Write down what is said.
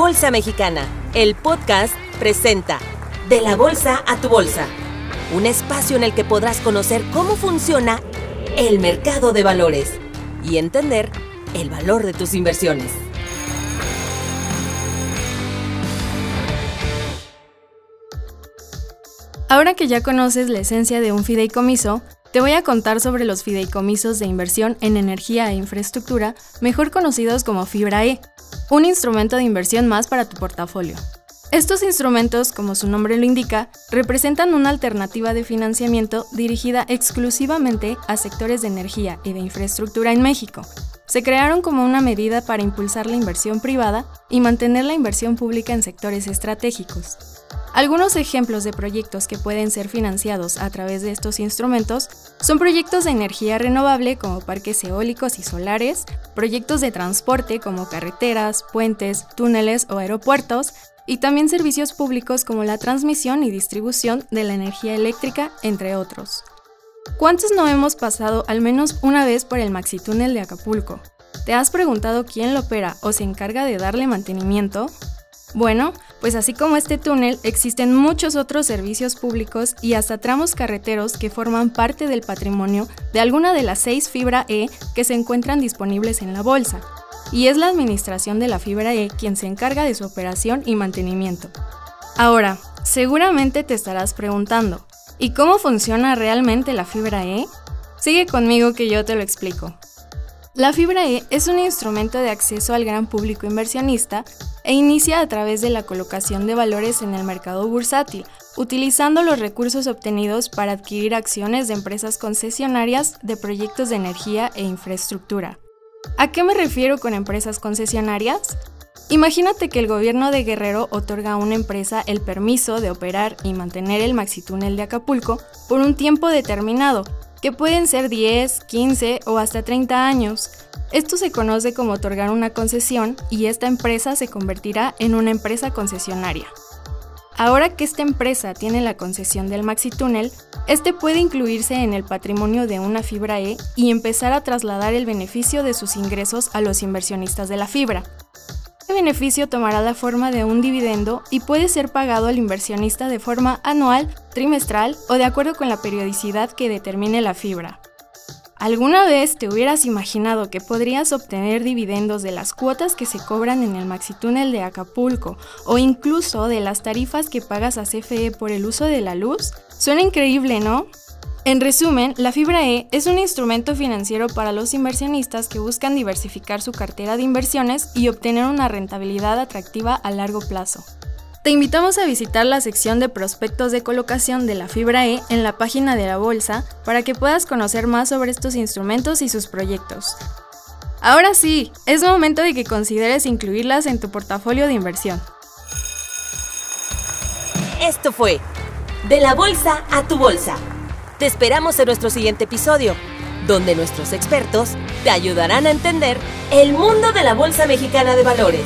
Bolsa Mexicana, el podcast presenta De la Bolsa a tu Bolsa, un espacio en el que podrás conocer cómo funciona el mercado de valores y entender el valor de tus inversiones. Ahora que ya conoces la esencia de un fideicomiso, te voy a contar sobre los fideicomisos de inversión en energía e infraestructura, mejor conocidos como Fibra E, un instrumento de inversión más para tu portafolio. Estos instrumentos, como su nombre lo indica, representan una alternativa de financiamiento dirigida exclusivamente a sectores de energía y de infraestructura en México. Se crearon como una medida para impulsar la inversión privada y mantener la inversión pública en sectores estratégicos. Algunos ejemplos de proyectos que pueden ser financiados a través de estos instrumentos son proyectos de energía renovable como parques eólicos y solares, proyectos de transporte como carreteras, puentes, túneles o aeropuertos, y también servicios públicos como la transmisión y distribución de la energía eléctrica, entre otros. ¿Cuántos no hemos pasado al menos una vez por el maxitúnel de Acapulco? ¿Te has preguntado quién lo opera o se encarga de darle mantenimiento? Bueno, pues así como este túnel, existen muchos otros servicios públicos y hasta tramos carreteros que forman parte del patrimonio de alguna de las seis fibra E que se encuentran disponibles en la bolsa, y es la administración de la fibra E quien se encarga de su operación y mantenimiento. Ahora, seguramente te estarás preguntando, ¿y cómo funciona realmente la fibra E? Sigue conmigo que yo te lo explico. La fibra E es un instrumento de acceso al gran público inversionista e inicia a través de la colocación de valores en el mercado bursátil, utilizando los recursos obtenidos para adquirir acciones de empresas concesionarias de proyectos de energía e infraestructura. ¿A qué me refiero con empresas concesionarias? Imagínate que el gobierno de Guerrero otorga a una empresa el permiso de operar y mantener el maxitúnel de Acapulco por un tiempo determinado, que pueden ser 10, 15 o hasta 30 años, esto se conoce como otorgar una concesión y esta empresa se convertirá en una empresa concesionaria. Ahora que esta empresa tiene la concesión del Maxi Túnel, este puede incluirse en el patrimonio de una fibra E y empezar a trasladar el beneficio de sus ingresos a los inversionistas de la fibra. Este beneficio tomará la forma de un dividendo y puede ser pagado al inversionista de forma anual, trimestral o de acuerdo con la periodicidad que determine la fibra. ¿Alguna vez te hubieras imaginado que podrías obtener dividendos de las cuotas que se cobran en el maxitúnel de Acapulco o incluso de las tarifas que pagas a CFE por el uso de la luz? Suena increíble, ¿no? En resumen, la fibra E es un instrumento financiero para los inversionistas que buscan diversificar su cartera de inversiones y obtener una rentabilidad atractiva a largo plazo. Te invitamos a visitar la sección de prospectos de colocación de la fibra E en la página de la bolsa para que puedas conocer más sobre estos instrumentos y sus proyectos. Ahora sí, es momento de que consideres incluirlas en tu portafolio de inversión. Esto fue De la Bolsa a tu Bolsa. Te esperamos en nuestro siguiente episodio, donde nuestros expertos te ayudarán a entender el mundo de la Bolsa Mexicana de Valores.